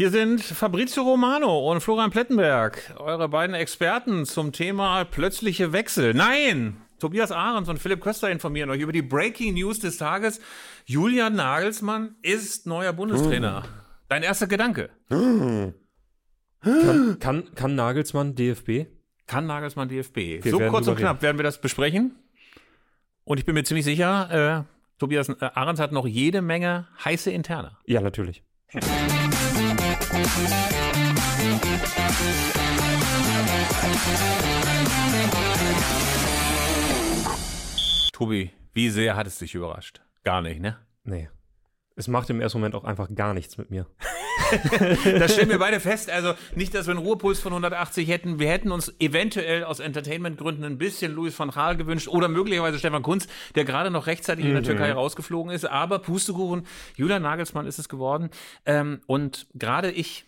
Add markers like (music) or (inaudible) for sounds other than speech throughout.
Hier sind Fabrizio Romano und Florian Plettenberg, eure beiden Experten zum Thema plötzliche Wechsel. Nein! Tobias Ahrens und Philipp Köster informieren euch über die Breaking News des Tages. Julian Nagelsmann ist neuer Bundestrainer. Dein erster Gedanke? Kann, kann, kann Nagelsmann DFB? Kann Nagelsmann DFB? Wir so kurz und knapp werden wir das besprechen. Und ich bin mir ziemlich sicher, äh, Tobias äh, Ahrens hat noch jede Menge heiße Interne. Ja, natürlich. (laughs) Tobi, wie sehr hat es dich überrascht? Gar nicht, ne? Nee. Es macht im ersten Moment auch einfach gar nichts mit mir. (laughs) Das stellen wir beide fest. Also nicht, dass wir einen Ruhepuls von 180 hätten. Wir hätten uns eventuell aus Entertainment-Gründen ein bisschen Louis van Gaal gewünscht oder möglicherweise Stefan Kunz, der gerade noch rechtzeitig in der Türkei rausgeflogen ist. Aber Pustekuchen, Julian Nagelsmann ist es geworden. Ähm, und gerade ich,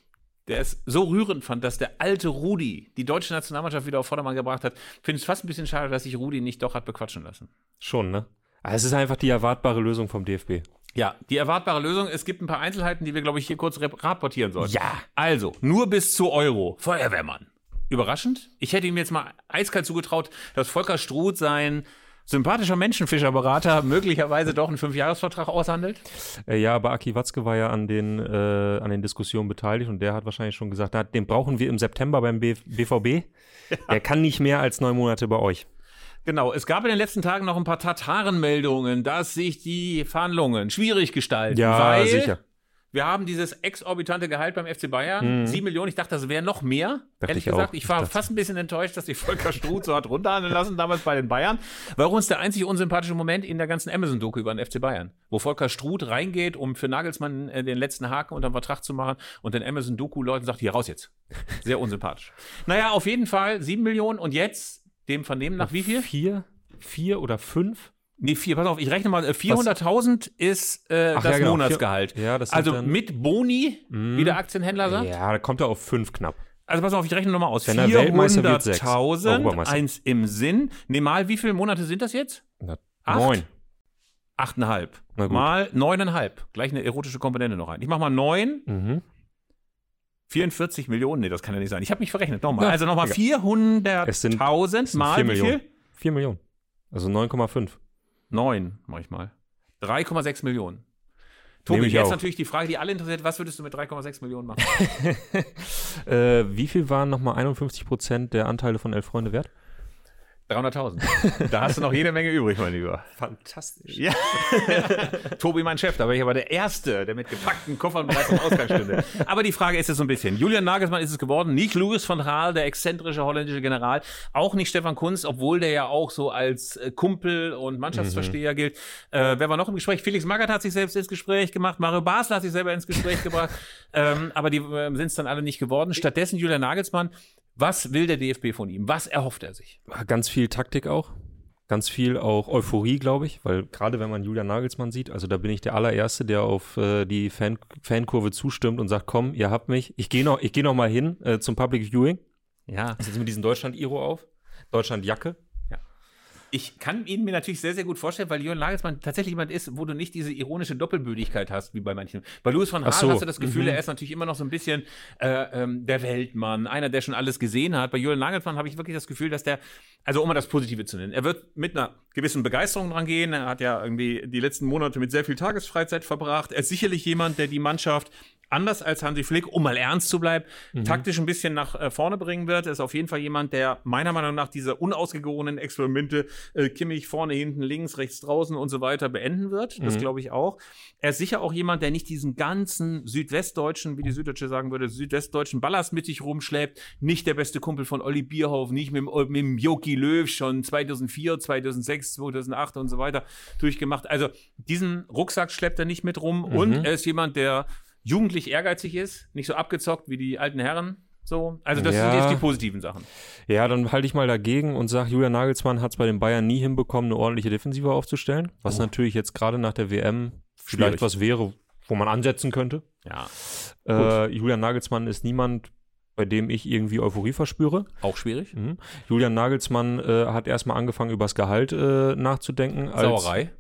der es so rührend fand, dass der alte Rudi die deutsche Nationalmannschaft wieder auf Vordermann gebracht hat, finde ich es fast ein bisschen schade, dass sich Rudi nicht doch hat bequatschen lassen. Schon, ne? Aber es ist einfach die erwartbare Lösung vom DFB. Ja, die erwartbare Lösung. Es gibt ein paar Einzelheiten, die wir, glaube ich, hier kurz rapportieren sollten. Ja. Also, nur bis zu Euro. Feuerwehrmann. Überraschend. Ich hätte ihm jetzt mal eiskalt zugetraut, dass Volker Struth sein sympathischer Menschenfischerberater (laughs) möglicherweise doch einen Fünfjahresvertrag aushandelt. Äh, ja, aber Aki Watzke war ja an den, äh, an den Diskussionen beteiligt und der hat wahrscheinlich schon gesagt, na, den brauchen wir im September beim B BVB. (laughs) Der kann nicht mehr als neun Monate bei euch. Genau, es gab in den letzten Tagen noch ein paar Tatarenmeldungen, dass sich die Verhandlungen schwierig gestalten. weil sicher. Wir haben dieses exorbitante Gehalt beim FC Bayern, sieben Millionen. Ich dachte, das wäre noch mehr. Dachte ehrlich ich gesagt, auch. ich war Ich fast ein bisschen enttäuscht, dass sich Volker Struth so hat runterhandeln lassen damals bei den Bayern. War uns der einzige unsympathische Moment in der ganzen Amazon-Doku über den FC Bayern, wo Volker Struth reingeht, um für Nagelsmann äh, den letzten Haken unter dem Vertrag zu machen und den Amazon-Doku-Leuten sagt, hier raus jetzt. Sehr unsympathisch. (laughs) naja, auf jeden Fall sieben Millionen und jetzt dem Vernehmen nach wie viel? Vier? Vier oder fünf? Nee, vier, pass auf, ich rechne mal, äh, 400.000 ist äh, Ach das ja, genau, Monatsgehalt. ja, das also dann- mit Boni, wie der Aktienhändler sagt. Ja, da kommt er auf fünf knapp. Also pass auf, ich rechne nochmal aus. Wenn er Weltmeister wird, sechs. 400.000, Europameister. eins im Sinn. Nee, mal, wie viele Monate sind das jetzt? Na, Acht? Neun. Achteinhalb. Mal neuneinhalb. Gleich eine erotische Komponente noch rein. Ich mach mal neun. Mhm. 44 Millionen. Nee, das kann ja nicht sein. Ich habe mich verrechnet. Nochmal. Ja, also nochmal egal. Es sind- 400.000 sind mal vier wie Millionen. viel? Vier Millionen. Also 9,5. Neun, mach ich mal. 3,6 Millionen. Tobi, jetzt auch. natürlich die Frage, die alle interessiert, was würdest du mit 3,6 Millionen machen? (laughs) Äh, wie viel waren nochmal 51 Prozent der Anteile von Elf Freunde wert? 300.000. Da hast du noch jede Menge übrig, mein Lieber. Fantastisch. Ja. (laughs) Tobi, mein Chef, da war ich aber der Erste, der mit gepackten Koffern bereits am Ausgang stünde. Aber die Frage ist jetzt so ein bisschen. Julian Nagelsmann ist es geworden, nicht Louis van Gaal, der exzentrische holländische General, auch nicht Stefan Kunz, obwohl der ja auch so als äh, Kumpel und Mannschaftsversteher gilt. Äh, wer war noch im Gespräch? Felix Magath hat sich selbst ins Gespräch gemacht, Mario Basler hat sich selber ins Gespräch gebracht, (laughs) ähm, aber die äh, sind es dann alle nicht geworden. Stattdessen Julian Nagelsmann. Was will der DFB von ihm? Was erhofft er sich? Ganz viel Taktik auch. Ganz viel auch Euphorie, glaube ich, weil gerade wenn man Julian Nagelsmann sieht, also da bin ich der allererste, der auf äh, die Fan Fankurve zustimmt und sagt, komm, ihr habt mich, ich gehe noch, ich gehe noch mal hin äh, zum Public Viewing. Ja, Ich setze mir diesen Deutschland-Iro auf, Deutschland-Jacke. Ich kann ihn mir natürlich sehr, sehr gut vorstellen, weil Jürgen Nagelsmann tatsächlich jemand ist, wo du nicht diese ironische Doppelbödigkeit hast, wie bei manchen. Bei Louis van Gaal so, hast du das Gefühl, mhm. er ist natürlich immer noch so ein bisschen äh, ähm, der Weltmann, einer, der schon alles gesehen hat. Bei Jürgen Nagelsmann habe ich wirklich das Gefühl, dass der, also um mal das Positive zu nennen, er wird mit einer gewissen Begeisterung dran gehen. Er hat ja irgendwie die letzten Monate mit sehr viel Tagesfreizeit verbracht. Er ist sicherlich jemand, der die Mannschaft anders als Hansi Flick, um mal ernst zu bleiben, taktisch ein bisschen nach äh, vorne bringen wird. Er ist auf jeden Fall jemand, der meiner Meinung nach diese unausgegorenen Experimente, äh, Kimmich vorne, hinten, links, rechts, draußen und so weiter beenden wird. Das glaube ich auch. Er ist sicher auch jemand, der nicht diesen ganzen südwestdeutschen, wie die Süddeutsche sagen würde, südwestdeutschen Ballast mit sich rumschleppt. Nicht der beste Kumpel von Olli Bierhoff, nicht mit, dem- mit dem Jogi Löw schon 2004, 2006, 2008 und so weiter durchgemacht. Also diesen Rucksack schleppt er nicht mit rum und er ist jemand, der jugendlich ehrgeizig ist, nicht so abgezockt wie die alten Herren. So, also das Ja. sind jetzt die positiven Sachen. Ja, dann halte ich mal dagegen und sage, Julian Nagelsmann hat es bei den Bayern nie hinbekommen, eine ordentliche Defensive aufzustellen. Was natürlich jetzt gerade nach der WM vielleicht Schwierig. was wäre, wo man ansetzen könnte. Ja, Äh, Julian Nagelsmann ist niemand, bei dem ich irgendwie Euphorie verspüre. auch schwierig. Mhm. Julian Nagelsmann äh, hat erstmal angefangen, über das Gehalt äh, nachzudenken. Als, Sauerei.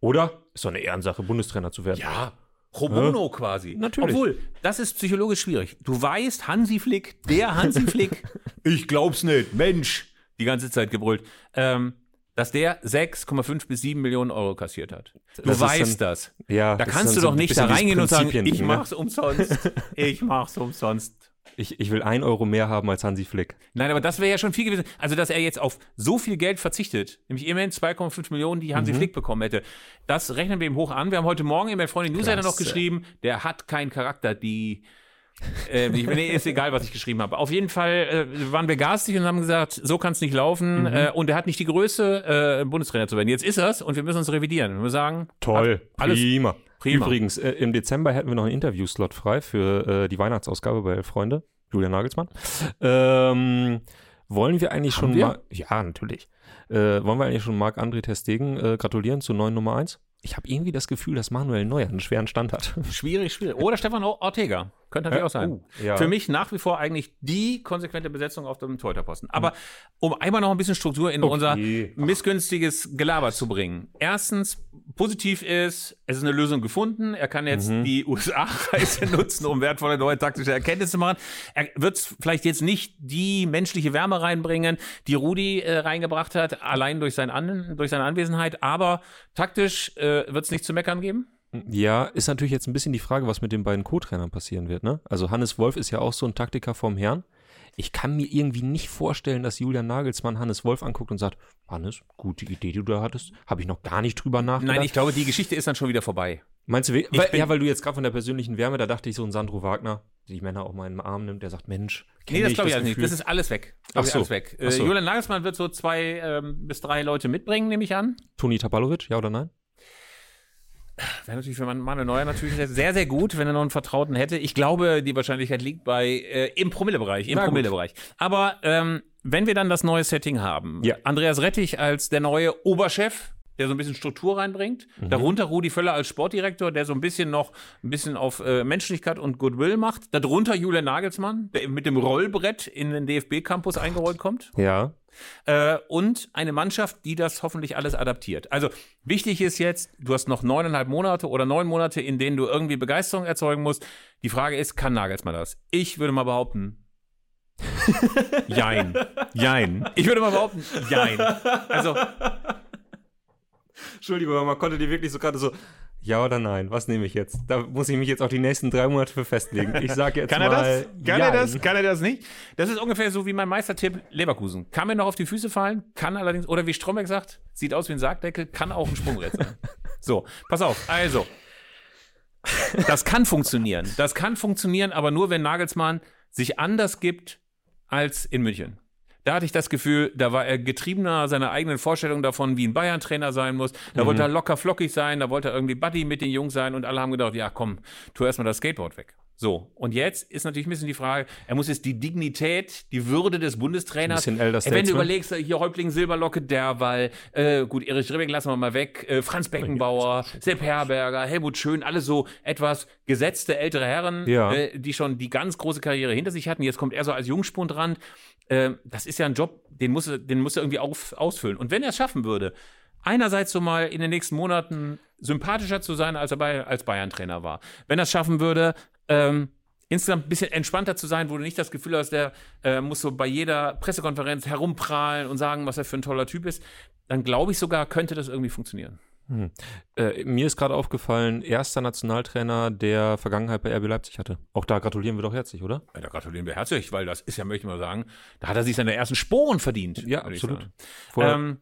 Oder? Ist doch eine Ehrensache, Bundestrainer zu werden. Ja. Robono quasi. Natürlich. Obwohl, das ist psychologisch schwierig. Du weißt, Hansi Flick, der Hansi (laughs) Flick, ich glaub's nicht, Mensch, die ganze Zeit gebrüllt, ähm, dass der 6,5 bis 7 Millionen Euro kassiert hat. Du Das weißt dann- das. Ja, Da das kannst du doch nicht da reingehen und sagen, ich ne? mach's umsonst. Ich mach's umsonst. Ich, ich will ein Euro mehr haben als Hansi Flick. Nein, aber das wäre ja schon viel gewesen. Also, dass er jetzt auf so viel Geld verzichtet, nämlich immerhin 2,5 Millionen, die Hansi Flick bekommen hätte, das rechnen wir ihm hoch an. Wir haben heute Morgen in der Freundin Newsletter noch geschrieben, der hat keinen Charakter, die. Äh, ich, nee, ist egal, was ich geschrieben habe. Auf jeden Fall äh, waren wir garstig und haben gesagt, so kann es nicht laufen. Äh, und er hat nicht die Größe, äh, Bundestrainer zu werden. Jetzt ist er's und wir müssen uns revidieren. Wir müssen sagen, Toll, alles prima. Prima. Übrigens, äh, im Dezember hätten wir noch einen Interviewslot frei für äh, die Weihnachtsausgabe bei Freunde, Julian Nagelsmann. Ähm, wollen wir eigentlich Haben schon wir? mal, ja, natürlich. Äh, wollen wir eigentlich schon Marc-André Testegen äh, gratulieren zu neuen Nummer 1? Ich habe irgendwie das Gefühl, dass Manuel Neuer einen schweren Stand hat. schwierig, schwierig. Oder Stefan Ortega. Könnte natürlich auch sein. oh, ja. Für mich nach wie vor eigentlich die konsequente Besetzung auf dem Torhüterposten. Aber um einmal noch ein bisschen Struktur in Okay. unser missgünstiges Gelaber zu bringen. Erstens, positiv ist, es ist eine Lösung gefunden. Er kann jetzt Mhm. die (laughs) USA-Reise nutzen, um wertvolle neue taktische Erkenntnisse zu machen. Er wird vielleicht jetzt nicht die menschliche Wärme reinbringen, die Rudi äh, reingebracht hat, allein durch, sein An durch seine Anwesenheit. Aber taktisch äh, wird es nicht zu meckern geben. Ja, ist natürlich jetzt ein bisschen die Frage, was mit den beiden Co-Trainern passieren wird. Ne? Also Hannes Wolf ist ja auch so ein Taktiker vom Herrn. Ich kann mir irgendwie nicht vorstellen, dass Julian Nagelsmann Hannes Wolf anguckt und sagt, Hannes, gute Idee, die du da hattest, habe ich noch gar nicht drüber nachgedacht. Nein, ich glaube, die Geschichte ist dann schon wieder vorbei. Meinst du, we- weil, ja, weil du jetzt gerade von der persönlichen Wärme, da dachte ich so ein Sandro Wagner, der die Männer auch mal in den Arm nimmt, der sagt, Mensch, Nee, das glaube ich alles nicht. Gefühl? Das ist alles weg. Ach so. alles weg. Äh, Ach so. Julian Nagelsmann wird so zwei ähm, bis drei Leute mitbringen, nehme ich an. Toni Tapalovic, ja oder nein? Wäre natürlich für Manuel Neuer natürlich sehr, sehr gut, wenn er noch einen Vertrauten hätte. Ich glaube, die Wahrscheinlichkeit liegt bei äh, im Promillebereich. Im. Promillebereich. Aber ähm, wenn wir dann das neue Setting haben, Ja. Andreas Rettich als der neue Oberchef, der so ein bisschen Struktur reinbringt. Mhm. Darunter Rudi Völler als Sportdirektor, der so ein bisschen noch ein bisschen auf äh, Menschlichkeit und Goodwill macht. Darunter Julian Nagelsmann, der mit dem Rollbrett in den DFB-Campus eingerollt kommt. Ja. Äh, und eine Mannschaft, die das hoffentlich alles adaptiert. Also wichtig ist jetzt, du hast noch neuneinhalb Monate oder neun Monate, in denen du irgendwie Begeisterung erzeugen musst. Die Frage ist, kann Nagelsmann das? Ich würde mal behaupten, (laughs) jein. Jein. Ich würde mal behaupten, jein. Also, Entschuldigung, aber man konnte die wirklich so gerade so, ja oder nein, was nehme ich jetzt? Da muss ich mich jetzt auch die nächsten drei Monate für festlegen. Ich sage jetzt kann er mal, das? Kann er das? jein. Kann er das nicht? Das ist ungefähr so wie mein Meistertipp Leverkusen. Kann mir noch auf die Füße fallen, kann allerdings, oder wie Stromberg sagt, sieht aus wie ein Sargdeckel, kann auch ein Sprungbrett sein. (laughs) So, pass auf. Also, das kann funktionieren. Das kann funktionieren, aber nur, wenn Nagelsmann sich anders gibt als in München. Da hatte ich das Gefühl, da war er getriebener seiner eigenen Vorstellung davon, wie ein Bayern-Trainer sein muss. Da wollte er locker flockig sein, da wollte er irgendwie Buddy mit den Jungs sein und alle haben gedacht, ja komm, tu erstmal das Skateboard weg. So, und jetzt ist natürlich ein bisschen die Frage, er muss jetzt die Dignität, die Würde des Bundestrainers, Ein Elder wenn du überlegst, hier Häuptling Silberlocke, Derwall, äh, gut, Erich Ribbeck lassen wir mal weg, äh, Franz Beckenbauer, Sepp Herberger, Helmut Schön, alle so etwas gesetzte ältere Herren, Ja. äh, die schon die ganz große Karriere hinter sich hatten. Jetzt kommt er so als Jungspund ran. Äh, das ist ja ein Job, den muss er, den muss er irgendwie auf, ausfüllen. Und wenn er es schaffen würde, einerseits so mal in den nächsten Monaten sympathischer zu sein, als er bei, als Bayern-Trainer war. Wenn er es schaffen würde, ähm, insgesamt ein bisschen entspannter zu sein, wo du nicht das Gefühl hast, der äh, muss so bei jeder Pressekonferenz herumprahlen und sagen, was er für ein toller Typ ist, dann glaube ich sogar, könnte das irgendwie funktionieren. Äh, mir ist gerade aufgefallen, erster Nationaltrainer, der Vergangenheit bei RB Leipzig hatte. Auch da gratulieren wir doch herzlich, oder? Ja, da gratulieren wir herzlich, weil das ist ja, möchte ich mal sagen, da hat er sich seine ersten Sporen verdient. Ja, absolut. Ähm,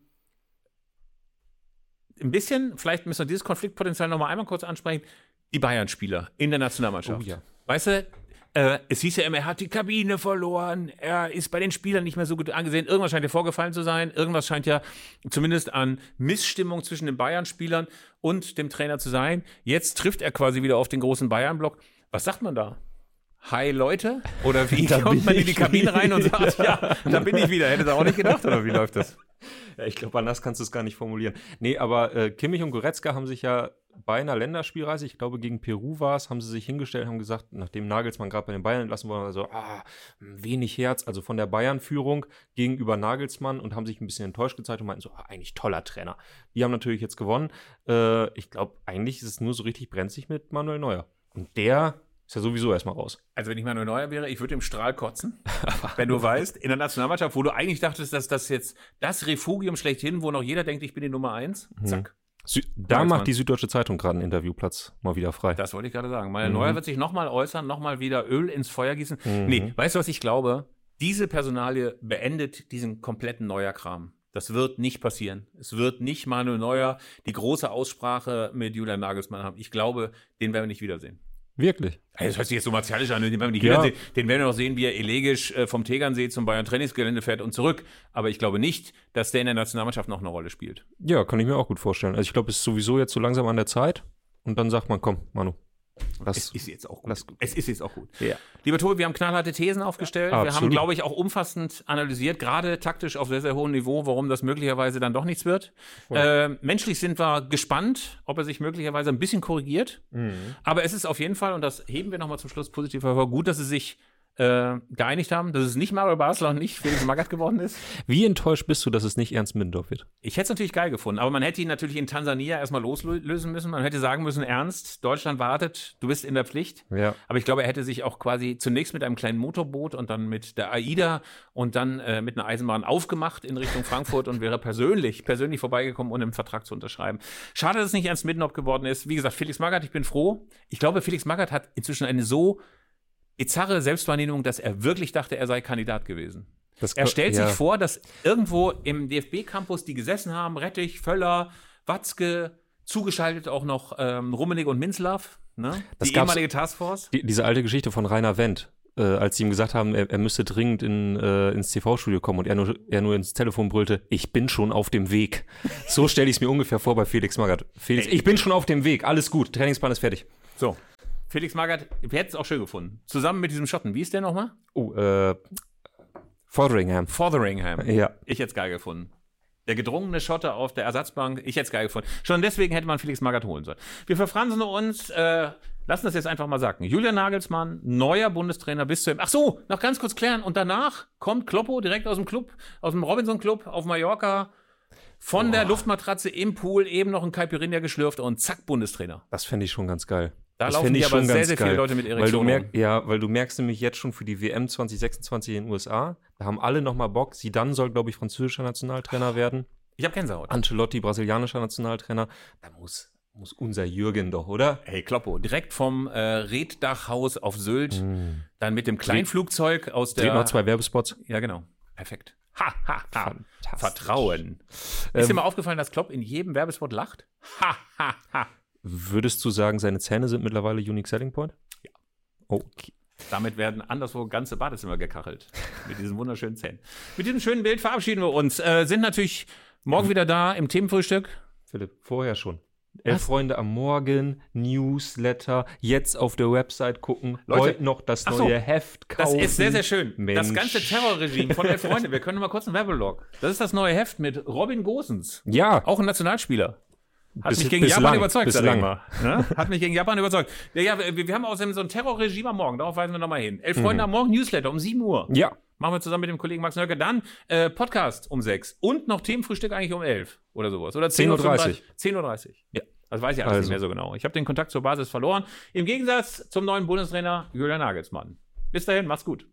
ein bisschen, vielleicht müssen wir dieses Konfliktpotenzial noch mal einmal kurz ansprechen. Die Bayern-Spieler in der Nationalmannschaft. Oh ja. Weißt du, äh, es hieß ja immer, er hat die Kabine verloren, er ist bei den Spielern nicht mehr so gut angesehen. Irgendwas scheint ja vorgefallen zu sein. Irgendwas scheint ja zumindest an Missstimmung zwischen den Bayern-Spielern und dem Trainer zu sein. Jetzt trifft er quasi wieder auf den großen Bayern-Block. Was sagt man da? Hi Leute? Oder wie (laughs) Da kommt man in die Kabine rein und (laughs) sagt, ja, da bin ich wieder. Hätte er auch nicht gedacht, oder wie läuft das? (laughs) Ich glaube, anders kannst du es gar nicht formulieren. Nee, aber äh, Kimmich und Goretzka haben sich ja bei einer Länderspielreise, ich glaube gegen Peru war es, haben sie sich hingestellt, haben gesagt, nachdem Nagelsmann gerade bei den Bayern entlassen wurde, also ah, wenig Herz, also von der Bayern-Führung gegenüber Nagelsmann und haben sich ein bisschen enttäuscht gezeigt und meinten so, ah, eigentlich toller Trainer. Die haben natürlich jetzt gewonnen. Äh, ich glaube, eigentlich ist es nur so richtig brenzlig mit Manuel Neuer. Und der ist ja sowieso erstmal raus. Also wenn ich Manuel Neuer wäre, ich würde im Strahl kotzen, (laughs) wenn du weißt, in der Nationalmannschaft, wo du eigentlich dachtest, dass das jetzt das Refugium schlechthin, wo noch jeder denkt, ich bin die Nummer eins, Mhm. zack. Sü da macht die Süddeutsche Zeitung gerade einen Interviewplatz mal wieder frei. Das wollte ich gerade sagen. Manuel Mhm. Neuer wird sich nochmal äußern, nochmal wieder Öl ins Feuer gießen. Mhm. Nee, weißt du, was ich glaube? Diese Personalie beendet diesen kompletten Neuer-Kram. Das wird nicht passieren. Es wird nicht Manuel Neuer die große Aussprache mit Julian Nagelsmann haben. Ich glaube, den werden wir nicht wiedersehen. Wirklich. Ey, Das hört sich jetzt so martialisch an, den werden wir nicht Ja. wiedersehen. Den werden wir noch sehen, wie er elegisch äh, vom Tegernsee zum Bayern Trainingsgelände fährt und zurück. Aber ich glaube nicht, dass der in der Nationalmannschaft noch eine Rolle spielt. Ja, kann ich mir auch gut vorstellen. Also ich glaube, es ist sowieso jetzt so langsam an der Zeit. Und dann sagt man, komm, Manu. Lass, Es ist jetzt auch gut. Es ist jetzt auch gut. Ja. Lieber Tobi, wir haben knallharte Thesen aufgestellt. wir haben, glaube ich, auch umfassend analysiert, gerade taktisch auf sehr, sehr hohem Niveau, warum das möglicherweise dann doch nichts wird. Äh, menschlich sind wir gespannt, ob er sich möglicherweise ein bisschen korrigiert. Mhm. Aber es ist auf jeden Fall, und das heben wir nochmal zum Schluss positiv hervor, gut, dass sie sich äh, geeinigt haben, dass es nicht Mario Basler und nicht Felix Magath geworden ist. Wie enttäuscht bist du, dass es nicht Ernst Middendorf wird? Ich hätte es natürlich geil gefunden, aber man hätte ihn natürlich in Tansania erstmal loslösen müssen. Man hätte sagen müssen, Ernst, Deutschland wartet, du bist in der Pflicht. Ja. Aber ich glaube, er hätte sich auch quasi zunächst mit einem kleinen Motorboot und dann mit der AIDA und dann äh, mit einer Eisenbahn aufgemacht in Richtung Frankfurt und wäre persönlich, persönlich vorbeigekommen, um einen Vertrag zu unterschreiben. Schade, dass es nicht Ernst Middenop geworden ist. Wie gesagt, Felix Magath, ich bin froh. Ich glaube, Felix Magath hat inzwischen eine so bizarre Selbstwahrnehmung, dass er wirklich dachte, er sei Kandidat gewesen. Das Er stellt ja. sich vor, dass irgendwo im DFB-Campus die gesessen haben, Rettich, Völler, Watzke, zugeschaltet auch noch ähm, Rummenigge und Minzlaff, ne? Das die ehemalige Taskforce. Die, diese alte Geschichte von Rainer Wendt, äh, als sie ihm gesagt haben, er, er müsste dringend in, äh, ins TV-Studio kommen und er nur, er nur ins Telefon brüllte, ich bin schon auf dem Weg. So stelle ich es mir ungefähr vor bei Felix Magath. Felix, ich bin schon auf dem Weg, alles gut, Trainingsplan ist fertig. So. Felix Magath, wir hätten es auch schön gefunden. Zusammen mit diesem Schotten. Wie ist der nochmal? Oh, äh, Fotheringham. Fotheringham. Ja. Ich hätte es geil gefunden. Der gedrungene Schotte auf der Ersatzbank, ich hätte es geil gefunden. Schon deswegen hätte man Felix Magath holen sollen. Wir verfransen uns, äh, lassen das jetzt einfach mal sagen. Julian Nagelsmann, neuer Bundestrainer bis zu Ach so, noch ganz kurz klären. Und danach kommt Kloppo direkt aus dem Club, aus dem Robinson Club auf Mallorca. Von der Luftmatratze im Pool eben noch ein Caipirinha geschlürft und zack, Bundestrainer. Das fände ich schon ganz geil. Da das laufen ich aber schon sehr, sehr viele geil. Leute mit weil du, Erektionen merk, ja, weil du merkst nämlich jetzt schon für die WM 2026 in den USA, da haben alle nochmal Bock. Zidane soll, glaube ich, französischer Nationaltrainer werden. Ich habe Gänsehaut. Ancelotti, brasilianischer Nationaltrainer. Da muss, muss unser Jürgen doch, oder? Hey, Kloppo, direkt vom äh, Reddachhaus auf Sylt, dann mit dem Kleinflugzeug aus Dreht der. noch zwei Werbespots. Ja, genau. Perfekt. Ha, ha, ha. Vertrauen. Ist Ähm, dir mal aufgefallen, dass Klopp in jedem Werbespot lacht? Ha, ha, ha. Würdest du sagen, seine Zähne sind mittlerweile Unique Selling Point? Ja. Okay. Damit werden anderswo ganze Badezimmer gekachelt. Mit diesen wunderschönen Zähnen. Mit diesem schönen Bild verabschieden wir uns. Äh, sind natürlich morgen wieder da im Themenfrühstück. Philipp, vorher schon. Elf Freunde am Morgen, Newsletter, jetzt auf der Website gucken, Leute, heute noch das so, neue Heft Das kaufen. ist sehr, sehr schön. Das Mensch. ganze Terrorregime von Elf Freunde. Wir können mal kurz einen Werbelog. Das ist das neue Heft mit Robin Gosens. Ja, Auch ein Nationalspieler. Hat Bis- mich gegen bislang, Japan überzeugt, bislang. mal. Ne? Hat mich gegen Japan überzeugt. Ja, ja wir, wir haben außerdem so ein Terrorregime am Morgen, darauf weisen wir nochmal hin. Elf Freunde am Morgen, Newsletter um 7 Uhr. ja. Machen wir zusammen mit dem Kollegen Max Nölke. Dann äh, Podcast um 6 und noch Themenfrühstück eigentlich um 11 oder sowas. Oder 10.30 Uhr. 10.30 10.30 Uhr. Ja. Das weiß ich alles Also. nicht mehr so genau. Ich habe den Kontakt zur Basis verloren. Im Gegensatz zum neuen Bundestrainer Julian Nagelsmann. Bis dahin, macht's gut.